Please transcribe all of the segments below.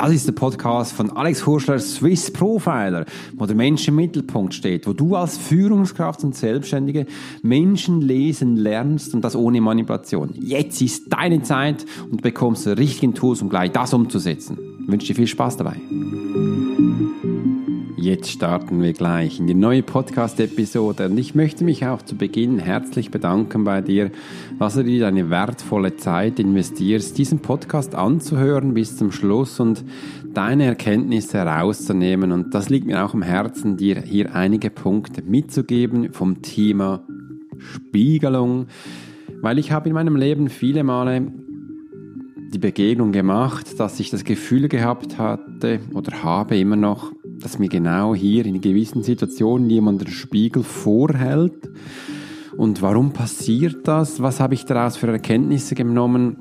Das ist der Podcast von Alex Hurschler, Swiss Profiler, wo der Mensch im Mittelpunkt steht, wo du als Führungskraft und Selbstständige Menschen lesen lernst und das ohne Manipulation. Jetzt ist deine Zeit und du bekommst die richtigen Tools, um gleich das umzusetzen. Ich wünsche dir viel Spaß dabei. Jetzt starten wir gleich in die neue Podcast-Episode und ich möchte mich auch zu Beginn herzlich bedanken bei dir, dass du dir deine wertvolle Zeit investierst, diesen Podcast anzuhören bis zum Schluss und deine Erkenntnisse herauszunehmen. Und das liegt mir auch am Herzen, dir hier einige Punkte mitzugeben vom Thema Spiegelung, weil ich habe in meinem Leben viele Male die Begegnung gemacht, dass ich das Gefühl gehabt hatte oder habe immer noch, dass mir genau hier in gewissen Situationen jemand den Spiegel vorhält. Und warum passiert das? Was habe ich daraus für Erkenntnisse genommen?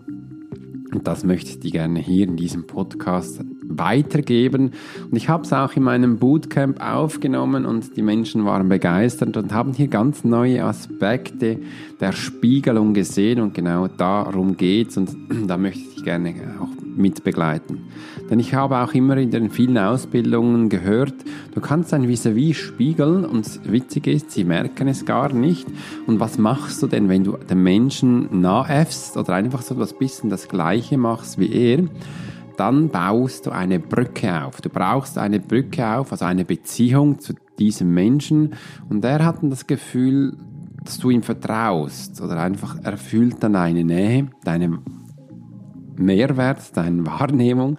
Und das möchte ich dir gerne hier in diesem Podcast weitergeben. Und ich habe es auch in meinem Bootcamp aufgenommen und die Menschen waren begeistert und haben hier ganz neue Aspekte der Spiegelung gesehen und genau darum geht es und da möchte ich gerne auch mitbegleiten. Denn ich habe auch immer in den vielen Ausbildungen gehört, du kannst ein Vis-à-vis spiegeln und witzig ist, sie merken es gar nicht. Und was machst du denn, wenn du den Menschen nachäffst oder einfach so etwas bisschen das Gleiche machst wie er? Dann baust du eine Brücke auf. Du brauchst eine Brücke auf, also eine Beziehung zu diesem Menschen. Und er hat das Gefühl, dass du ihm vertraust oder einfach er fühlt dann eine Nähe, deine Mehrwert, deine Wahrnehmung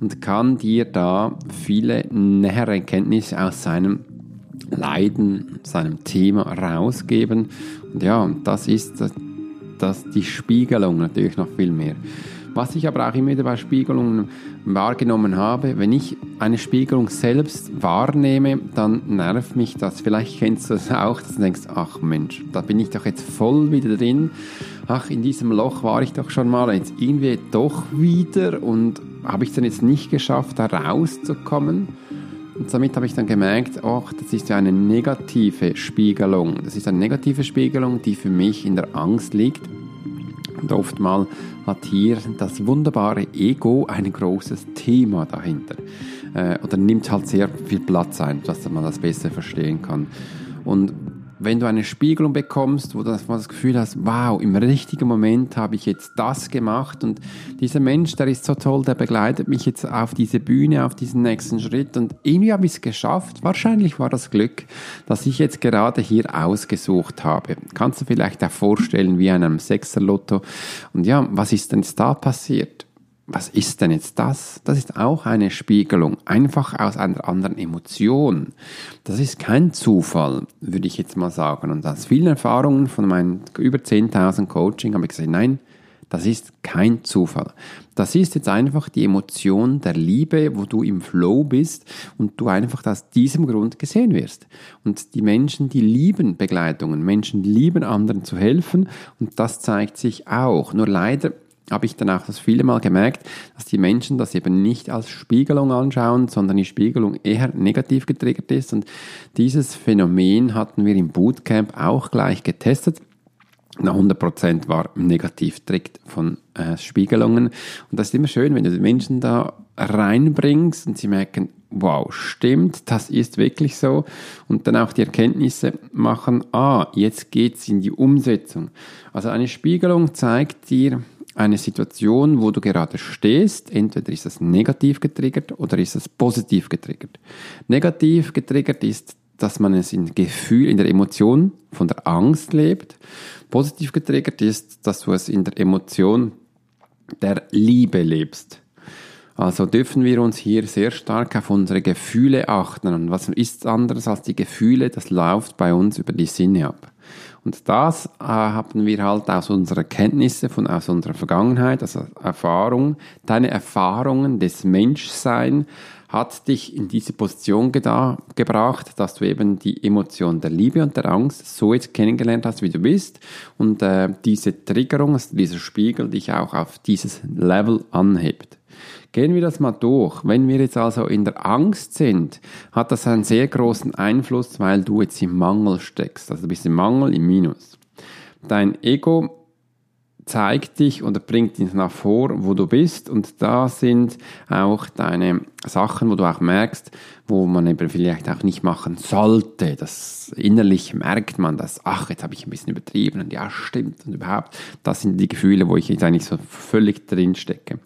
und kann dir da viele nähere Erkenntnisse aus seinem Leiden, seinem Thema rausgeben. Und ja, das ist das, die Spiegelung natürlich noch viel mehr. Was ich aber auch immer wieder bei Spiegelungen wahrgenommen habe, wenn ich eine Spiegelung selbst wahrnehme, dann nervt mich das. Vielleicht kennst du das auch, dass du denkst, ach Mensch, da bin ich doch jetzt voll wieder drin. Ach, in diesem Loch war ich doch schon mal, jetzt irgendwie doch wieder und habe ich es dann jetzt nicht geschafft, da rauszukommen. Und damit habe ich dann gemerkt, ach, das ist ja eine negative Spiegelung. Das ist eine negative Spiegelung, die für mich in der Angst liegt und oftmal hat hier das wunderbare Ego ein großes Thema dahinter. Äh, oder nimmt halt sehr viel Platz ein, dass man das besser verstehen kann. Und wenn du eine Spiegelung bekommst, wo du das Gefühl hast, wow, im richtigen Moment habe ich jetzt das gemacht und dieser Mensch, der ist so toll, der begleitet mich jetzt auf diese Bühne, auf diesen nächsten Schritt und irgendwie habe ich es geschafft. Wahrscheinlich war das Glück, dass ich jetzt gerade hier ausgesucht habe. Kannst du vielleicht auch vorstellen, wie einem Sechser-Lotto. Und ja, was ist denn da passiert? Was ist denn jetzt das? Das ist auch eine Spiegelung, einfach aus einer anderen Emotion. Das ist kein Zufall, würde ich jetzt mal sagen. Und aus vielen Erfahrungen von meinen über 10.000 Coaching habe ich gesagt, nein, das ist kein Zufall. Das ist jetzt einfach die Emotion der Liebe, wo du im Flow bist und du einfach aus diesem Grund gesehen wirst. Und die Menschen, die lieben Begleitungen, Menschen lieben anderen zu helfen und das zeigt sich auch. Nur leider habe ich dann auch das viele Mal gemerkt, dass die Menschen das eben nicht als Spiegelung anschauen, sondern die Spiegelung eher negativ getriggert ist. Und dieses Phänomen hatten wir im Bootcamp auch gleich getestet. Na, 100% war negativ trägt von äh, Spiegelungen. Und das ist immer schön, wenn du die Menschen da reinbringst und sie merken, wow, stimmt, das ist wirklich so. Und dann auch die Erkenntnisse machen, ah, jetzt geht's in die Umsetzung. Also eine Spiegelung zeigt dir, eine Situation, wo du gerade stehst, entweder ist das negativ getriggert oder ist das positiv getriggert. Negativ getriggert ist, dass man es in Gefühl, in der Emotion von der Angst lebt. Positiv getriggert ist, dass du es in der Emotion der Liebe lebst. Also dürfen wir uns hier sehr stark auf unsere Gefühle achten. Und was ist anderes als die Gefühle? Das läuft bei uns über die Sinne ab. Und das äh, haben wir halt aus unserer Kenntnisse, von, aus unserer Vergangenheit, also Erfahrung. Deine Erfahrungen des Menschsein hat dich in diese Position gebracht, dass du eben die Emotion der Liebe und der Angst so jetzt kennengelernt hast, wie du bist. Und äh, diese Triggerung, also dieser Spiegel dich auch auf dieses Level anhebt. Gehen wir das mal durch. Wenn wir jetzt also in der Angst sind, hat das einen sehr großen Einfluss, weil du jetzt im Mangel steckst. Also du bist im Mangel, im Minus. Dein Ego zeigt dich oder bringt dich nach vor, wo du bist. Und da sind auch deine Sachen, wo du auch merkst, wo man eben vielleicht auch nicht machen sollte. Das innerlich merkt man das, ach, jetzt habe ich ein bisschen übertrieben und ja, stimmt und überhaupt. Das sind die Gefühle, wo ich jetzt eigentlich so völlig drin stecke.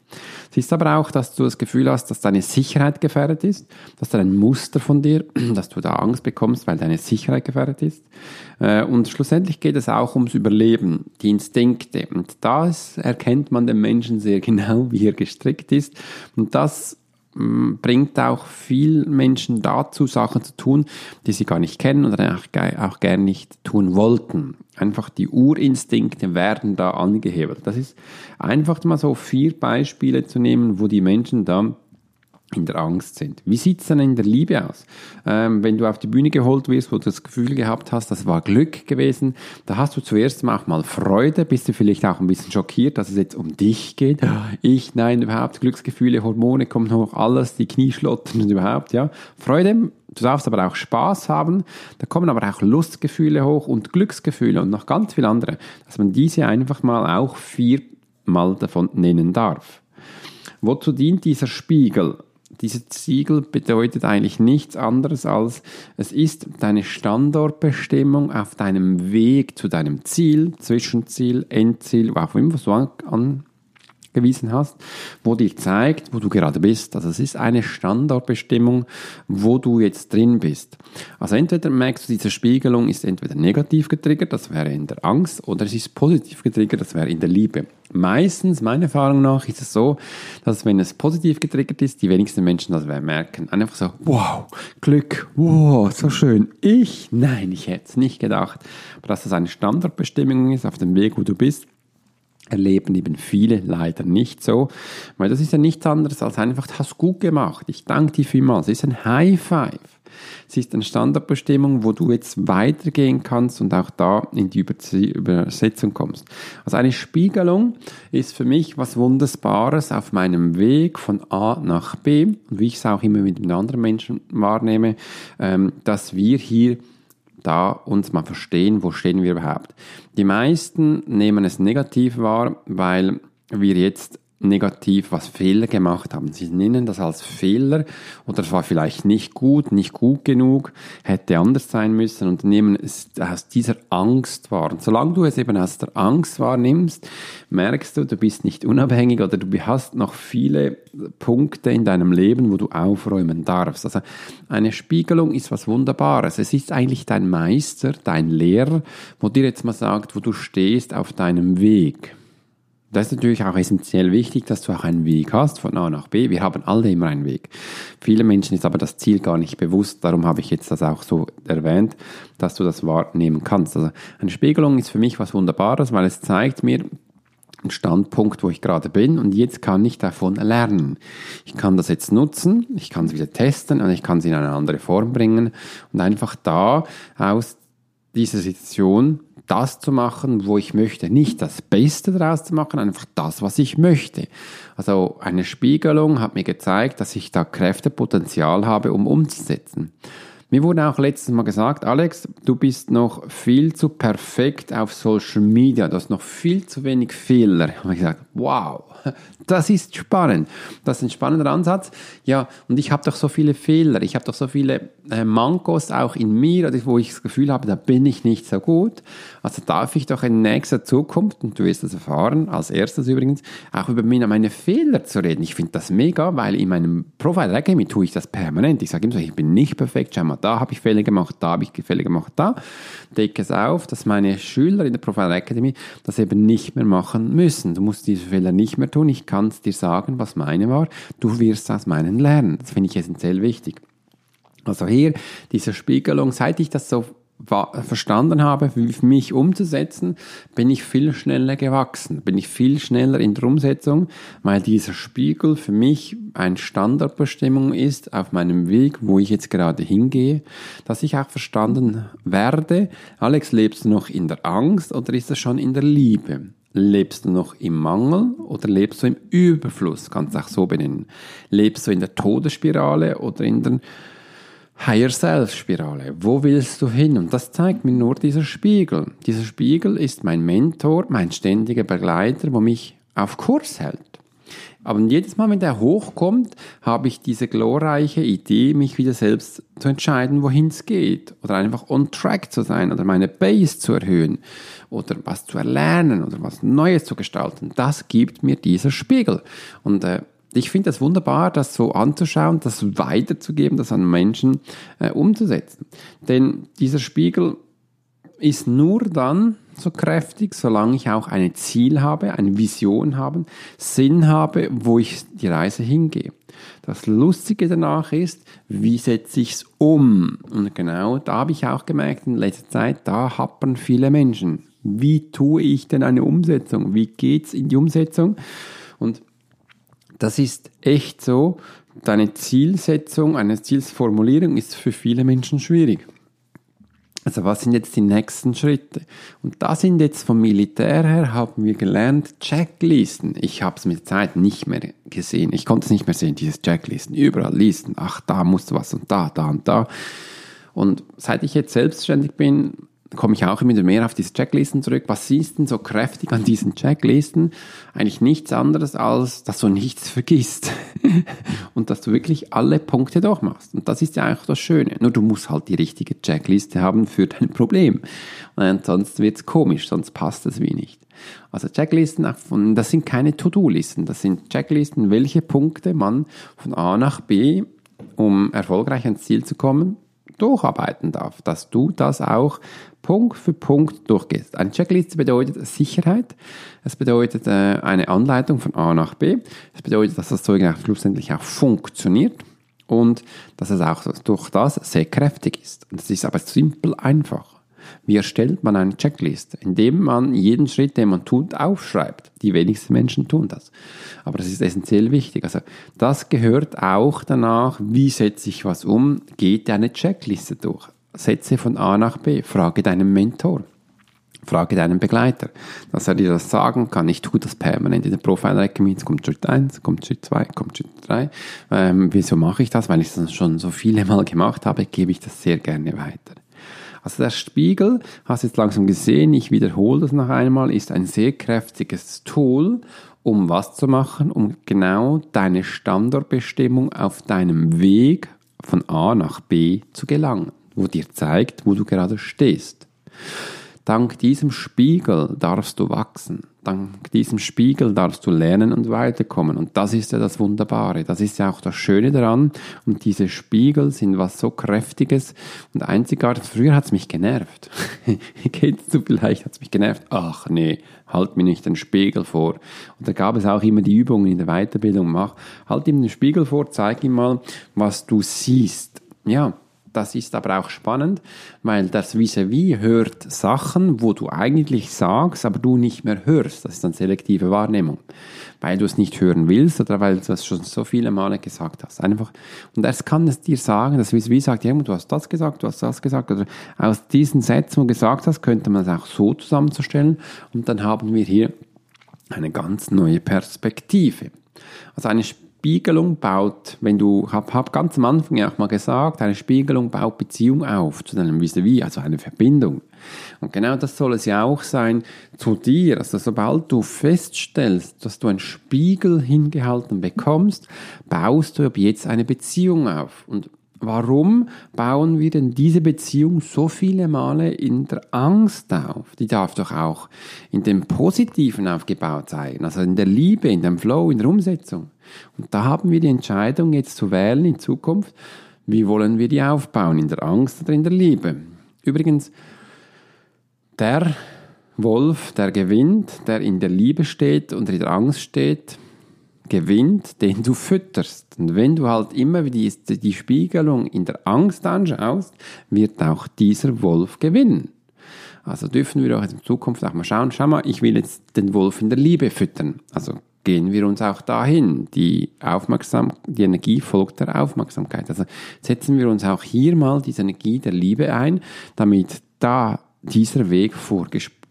Siehst aber auch, dass du das Gefühl hast, dass deine Sicherheit gefährdet ist, dass da ein Muster von dir, dass du da Angst bekommst, weil deine Sicherheit gefährdet ist. Äh, und schlussendlich geht es auch ums Überleben, die Instinkte. Und das erkennt man den Menschen sehr genau, wie er gestrickt ist. Und das bringt auch viel Menschen dazu, Sachen zu tun, die sie gar nicht kennen oder auch, gar nicht tun wollten. Einfach die Urinstinkte werden da angehebelt. Das ist einfach mal so vier Beispiele zu nehmen, wo die Menschen da in der Angst sind. Wie sieht es denn in der Liebe aus? Ähm, wenn du auf die Bühne geholt wirst, wo du das Gefühl gehabt hast, das war Glück gewesen, da hast du zuerst mal auch mal Freude, bist du vielleicht auch ein bisschen schockiert, dass es jetzt um dich geht. Ich, nein, überhaupt, Glücksgefühle, Hormone kommen hoch, alles, die Knieschlotten und überhaupt, ja. Freude, du darfst aber auch Spaß haben, da kommen aber auch Lustgefühle hoch und Glücksgefühle und noch ganz viele andere, dass man diese einfach mal auch viermal davon nennen darf. Wozu dient dieser Spiegel? Dieses Siegel bedeutet eigentlich nichts anderes als, es ist deine Standortbestimmung auf deinem Weg zu deinem Ziel, Zwischenziel, Endziel, auch immer du an, gewiesen hast, wo dir zeigt, wo du gerade bist. Also es ist eine Standortbestimmung, wo du jetzt drin bist. Also entweder merkst du, diese Spiegelung ist entweder negativ getriggert, das wäre in der Angst, oder es ist positiv getriggert, das wäre in der Liebe. Meistens, meiner Erfahrung nach, ist es so, dass wenn es positiv getriggert ist, die wenigsten Menschen das merken. Einfach so, wow, Glück, wow, so schön. Ich? Nein, ich hätte es nicht gedacht. Aber dass das eine Standortbestimmung ist auf dem Weg, wo du bist, erleben eben viele leider nicht so, weil das ist ja nichts anderes als einfach, hast gut gemacht, ich danke dir vielmals, es ist ein High Five. Es ist eine Standardbestimmung, wo du jetzt weitergehen kannst und auch da in die Übersetzung kommst. Also eine Spiegelung ist für mich was Wunderbares auf meinem Weg von A nach B und wie ich es auch immer mit den anderen Menschen wahrnehme, ähm, dass wir hier da uns mal verstehen, wo stehen wir überhaupt. Die meisten nehmen es negativ wahr, weil wir jetzt negativ was Fehler gemacht haben. Sie nennen das als Fehler oder es war vielleicht nicht gut, nicht gut genug, hätte anders sein müssen und nehmen es aus dieser Angst wahr. Und solange du es eben aus der Angst wahrnimmst, merkst du, du bist nicht unabhängig oder du hast noch viele Punkte in deinem Leben, wo du aufräumen darfst. Also eine Spiegelung ist was Wunderbares. Es ist eigentlich dein Meister, dein Lehrer, wo dir jetzt mal sagt, wo du stehst auf deinem Weg. Das ist natürlich auch essentiell wichtig, dass du auch einen Weg hast von A nach B. Wir haben alle immer einen Weg. Viele Menschen ist aber das Ziel gar nicht bewusst. Darum habe ich jetzt das auch so erwähnt, dass du das wahrnehmen kannst. Also eine Spiegelung ist für mich was Wunderbares, weil es zeigt mir, einen Standpunkt, wo ich gerade bin und jetzt kann ich davon lernen. Ich kann das jetzt nutzen, ich kann es wieder testen und ich kann es in eine andere Form bringen und einfach da aus dieser Situation das zu machen, wo ich möchte. Nicht das Beste daraus zu machen, einfach das, was ich möchte. Also eine Spiegelung hat mir gezeigt, dass ich da Kräftepotenzial habe, um umzusetzen. Mir wurde auch letztes Mal gesagt, Alex, du bist noch viel zu perfekt auf Social Media, du hast noch viel zu wenig Fehler. Ich habe gesagt, wow, das ist spannend. Das ist ein spannender Ansatz. Ja, und ich habe doch so viele Fehler, ich habe doch so viele äh, Mankos auch in mir, wo ich das Gefühl habe, da bin ich nicht so gut. Also darf ich doch in nächster Zukunft, und du wirst das erfahren, als erstes übrigens, auch über meine Fehler zu reden. Ich finde das mega, weil in meinem Profile Academy tue ich das permanent. Ich sage immer so, ich bin nicht perfekt, schau mal, da habe ich Fehler gemacht, da habe ich Fehler gemacht, da. Decke es auf, dass meine Schüler in der Profile Academy das eben nicht mehr machen müssen. Du musst diese Fehler nicht mehr tun. Ich kann es dir sagen, was meine war. Du wirst aus meinen lernen. Das finde ich essentiell wichtig. Also hier diese Spiegelung, seit ich das so verstanden habe, für mich umzusetzen, bin ich viel schneller gewachsen, bin ich viel schneller in der Umsetzung, weil dieser Spiegel für mich eine Standardbestimmung ist auf meinem Weg, wo ich jetzt gerade hingehe, dass ich auch verstanden werde, Alex, lebst du noch in der Angst oder ist das schon in der Liebe? Lebst du noch im Mangel oder lebst du im Überfluss? Kannst du auch so benennen. Lebst du in der Todesspirale oder in der Higher Self Spirale. Wo willst du hin? Und das zeigt mir nur dieser Spiegel. Dieser Spiegel ist mein Mentor, mein ständiger Begleiter, wo mich auf Kurs hält. Aber jedes Mal, wenn der hochkommt, habe ich diese glorreiche Idee, mich wieder selbst zu entscheiden, wohin es geht. Oder einfach on track zu sein oder meine Base zu erhöhen. Oder was zu erlernen oder was Neues zu gestalten. Das gibt mir dieser Spiegel. Und äh, ich finde das wunderbar, das so anzuschauen, das weiterzugeben, das an Menschen äh, umzusetzen. Denn dieser Spiegel ist nur dann so kräftig, solange ich auch ein Ziel habe, eine Vision habe, Sinn habe, wo ich die Reise hingehe. Das Lustige danach ist, wie setze ich es um? Und genau da habe ich auch gemerkt in letzter Zeit, da happern viele Menschen. Wie tue ich denn eine Umsetzung? Wie geht's in die Umsetzung? Und das ist echt so, deine Zielsetzung, eine Zielsformulierung ist für viele Menschen schwierig. Also was sind jetzt die nächsten Schritte? Und da sind jetzt vom Militär her, haben wir gelernt, Checklisten. Ich habe es mit Zeit nicht mehr gesehen. Ich konnte es nicht mehr sehen, dieses Checklisten. Überall Listen. Ach, da muss was und da, da und da. Und seit ich jetzt selbstständig bin, komme ich auch immer mehr auf diese Checklisten zurück. Was siehst denn so kräftig an diesen Checklisten? Eigentlich nichts anderes als, dass du nichts vergisst und dass du wirklich alle Punkte durchmachst. Und das ist ja eigentlich das Schöne. Nur du musst halt die richtige Checkliste haben für dein Problem. Und sonst wird's komisch, sonst passt es wie nicht. Also Checklisten, das sind keine To-Do-Listen, das sind Checklisten, welche Punkte man von A nach B, um erfolgreich ans Ziel zu kommen, durcharbeiten darf, dass du das auch Punkt für Punkt durchgehst. Eine Checkliste bedeutet Sicherheit, es bedeutet äh, eine Anleitung von A nach B, es bedeutet, dass das Zeug schlussendlich auch funktioniert und dass es auch durch das sehr kräftig ist. Und es ist aber simpel einfach. Wie erstellt man eine Checkliste? Indem man jeden Schritt, den man tut, aufschreibt. Die wenigsten Menschen tun das. Aber das ist essentiell wichtig. Also das gehört auch danach, wie setze ich was um, geht eine Checkliste durch. Setze von A nach B, frage deinen Mentor. Frage deinen Begleiter, dass er dir das sagen kann. Ich tue das permanent in der Profile Academy. Kommt Schritt 1, kommt Schritt 2, kommt Schritt 3. Ähm, wieso mache ich das? Weil ich das schon so viele Mal gemacht habe, gebe ich das sehr gerne weiter. Also der Spiegel, hast du jetzt langsam gesehen, ich wiederhole das noch einmal, ist ein sehr kräftiges Tool, um was zu machen, um genau deine Standortbestimmung auf deinem Weg von A nach B zu gelangen, wo dir zeigt, wo du gerade stehst. Dank diesem Spiegel darfst du wachsen. Dank diesem Spiegel darfst du lernen und weiterkommen. Und das ist ja das Wunderbare. Das ist ja auch das Schöne daran. Und diese Spiegel sind was so Kräftiges und einzigartig. Früher hat es mich genervt. Kennst du vielleicht, hat es mich genervt. Ach nee, halt mir nicht den Spiegel vor. Und da gab es auch immer die Übungen in der Weiterbildung. Mach, halt ihm den Spiegel vor, zeig ihm mal, was du siehst. Ja, das ist aber auch spannend, weil das Vis-à-vis hört Sachen, wo du eigentlich sagst, aber du nicht mehr hörst. Das ist dann selektive Wahrnehmung. Weil du es nicht hören willst oder weil du es schon so viele Male gesagt hast. Einfach. Und das kann es dir sagen, das Vis-à-vis sagt, ja, du hast das gesagt, du hast das gesagt. Oder aus diesen Sätzen, wo du gesagt hast, könnte man es auch so zusammenzustellen. Und dann haben wir hier eine ganz neue Perspektive. Also eine Spiegelung baut, wenn du, hab, hab ganz am Anfang ja auch mal gesagt, eine Spiegelung baut Beziehung auf zu deinem vis also eine Verbindung. Und genau das soll es ja auch sein zu dir. Also sobald du feststellst, dass du einen Spiegel hingehalten bekommst, baust du ab jetzt eine Beziehung auf. Und Warum bauen wir denn diese Beziehung so viele Male in der Angst auf? Die darf doch auch in dem Positiven aufgebaut sein, also in der Liebe, in dem Flow, in der Umsetzung. Und da haben wir die Entscheidung jetzt zu wählen in Zukunft, wie wollen wir die aufbauen, in der Angst oder in der Liebe. Übrigens, der Wolf, der gewinnt, der in der Liebe steht und in der Angst steht, gewinnt, den du fütterst. Und wenn du halt immer die, die Spiegelung in der Angst anschaust, wird auch dieser Wolf gewinnen. Also dürfen wir auch in Zukunft auch mal schauen, schau mal, ich will jetzt den Wolf in der Liebe füttern. Also gehen wir uns auch dahin. Die Aufmerksam, die Energie folgt der Aufmerksamkeit. Also setzen wir uns auch hier mal diese Energie der Liebe ein, damit da dieser Weg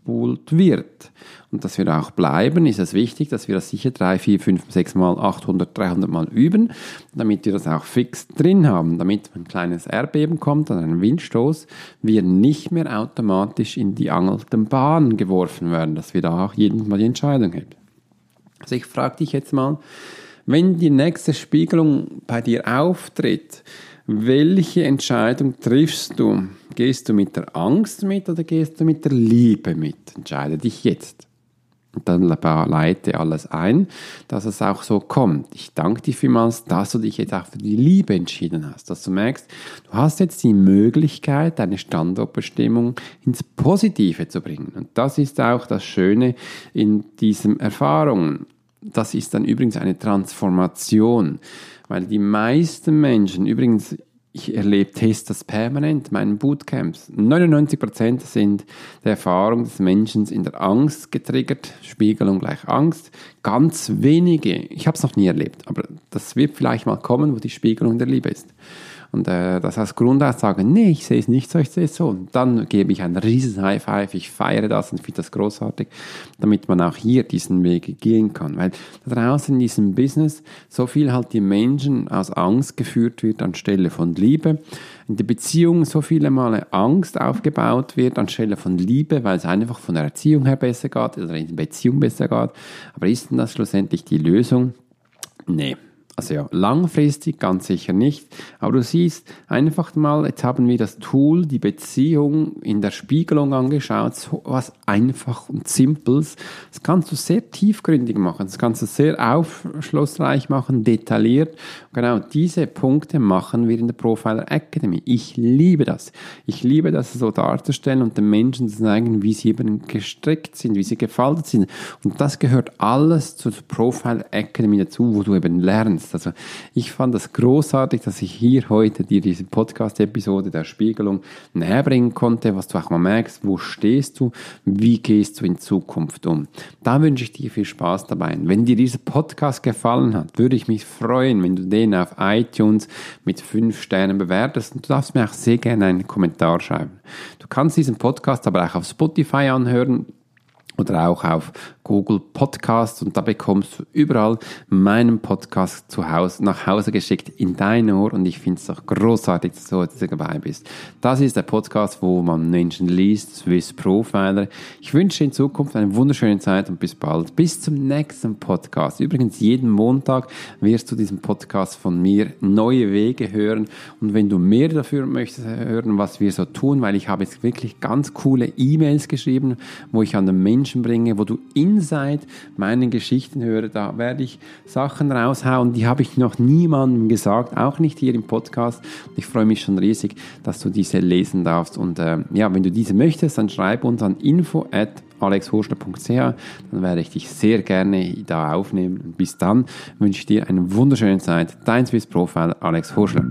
zurückgespult wird. Und dass wir auch bleiben, ist es wichtig, dass wir das sicher drei, vier, fünf, sechs Mal, 800, 300 Mal üben, damit wir das auch fix drin haben, damit ein kleines Erdbeben kommt und ein Windstoß, wir nicht mehr automatisch in die angelten Bahn geworfen werden, dass wir da auch jedes Mal die Entscheidung haben. Also ich frage dich jetzt mal, wenn die nächste Spiegelung bei dir auftritt, welche Entscheidung triffst du? Gehst du mit der Angst mit oder gehst du mit der Liebe mit? Entscheide dich jetzt. Und dann leite alles ein, dass es auch so kommt. Ich danke dir vielmals, dass du dich jetzt auch für die Liebe entschieden hast, dass du merkst, du hast jetzt die Möglichkeit, deine Standortbestimmung ins Positive zu bringen. Und das ist auch das Schöne in diesen Erfahrungen. Das ist dann übrigens eine Transformation. Weil die meisten Menschen, übrigens, ich erlebe Tests permanent, meinen Bootcamps. 99% sind der Erfahrung des Menschen in der Angst getriggert, Spiegelung gleich Angst. Ganz wenige, ich habe es noch nie erlebt, aber das wird vielleicht mal kommen, wo die Spiegelung der Liebe ist. Und äh, das als Grundaussage, nee, ich sehe es nicht so, ich sehe es so. Und dann gebe ich einen riesen High Five, ich feiere das und finde das großartig, damit man auch hier diesen Weg gehen kann. Weil da draußen in diesem Business so viel halt die Menschen aus Angst geführt wird anstelle von Liebe. In der Beziehung so viele Male Angst aufgebaut wird anstelle von Liebe, weil es einfach von der Erziehung her besser geht oder in der Beziehung besser geht. Aber ist denn das schlussendlich die Lösung? Nee. Also ja, langfristig ganz sicher nicht. Aber du siehst einfach mal, jetzt haben wir das Tool, die Beziehung in der Spiegelung angeschaut, so was einfach und simples. Das kannst du sehr tiefgründig machen, das kannst du sehr aufschlussreich machen, detailliert. Genau diese Punkte machen wir in der Profiler Academy. Ich liebe das. Ich liebe das so darzustellen und den Menschen zu zeigen, wie sie eben gestrickt sind, wie sie gefaltet sind. Und das gehört alles zur Profiler Academy dazu, wo du eben lernst kannst. Also ich fand das großartig, dass ich hier heute dir diese Podcast-Episode der Spiegelung näher bringen konnte, was du auch mal merkst, wo stehst du, wie gehst du in Zukunft um. Da wünsche ich dir viel Spaß dabei. Wenn dir dieser Podcast gefallen hat, würde ich mich freuen, wenn du den auf iTunes mit fünf Sternen bewertest und du darfst mir auch sehr gerne einen Kommentar schreiben. Du kannst diesen Podcast aber auch auf Spotify anhören oder auch auf Google Podcast und da bekommst du überall meinen Podcast zu Hause, nach Hause geschickt in dein Ohr und ich finde es auch großartig, dass du heute dabei bist. Das ist der Podcast, wo man Menschen liest, Swiss Profiler. Ich wünsche in Zukunft eine wunderschöne Zeit und bis bald. Bis zum nächsten Podcast. Übrigens, jeden Montag wirst du diesen Podcast von mir neue Wege hören und wenn du mehr dafür möchtest hören, was wir so tun, weil ich habe jetzt wirklich ganz coole E-Mails geschrieben, wo ich an den Menschen bringe, wo du in Inside meinen Geschichten höre, da werde ich Sachen raushauen, die habe ich noch niemandem gesagt, auch nicht hier im Podcast. Ich freue mich schon riesig, dass du diese lesen darfst. Und äh, ja, wenn du diese möchtest, dann schreib uns an info at alexhorschler.ch, dann werde ich dich sehr gerne da aufnehmen. Bis dann wünsche ich dir eine wunderschöne Zeit. Dein Swiss Profile Alex Horschler.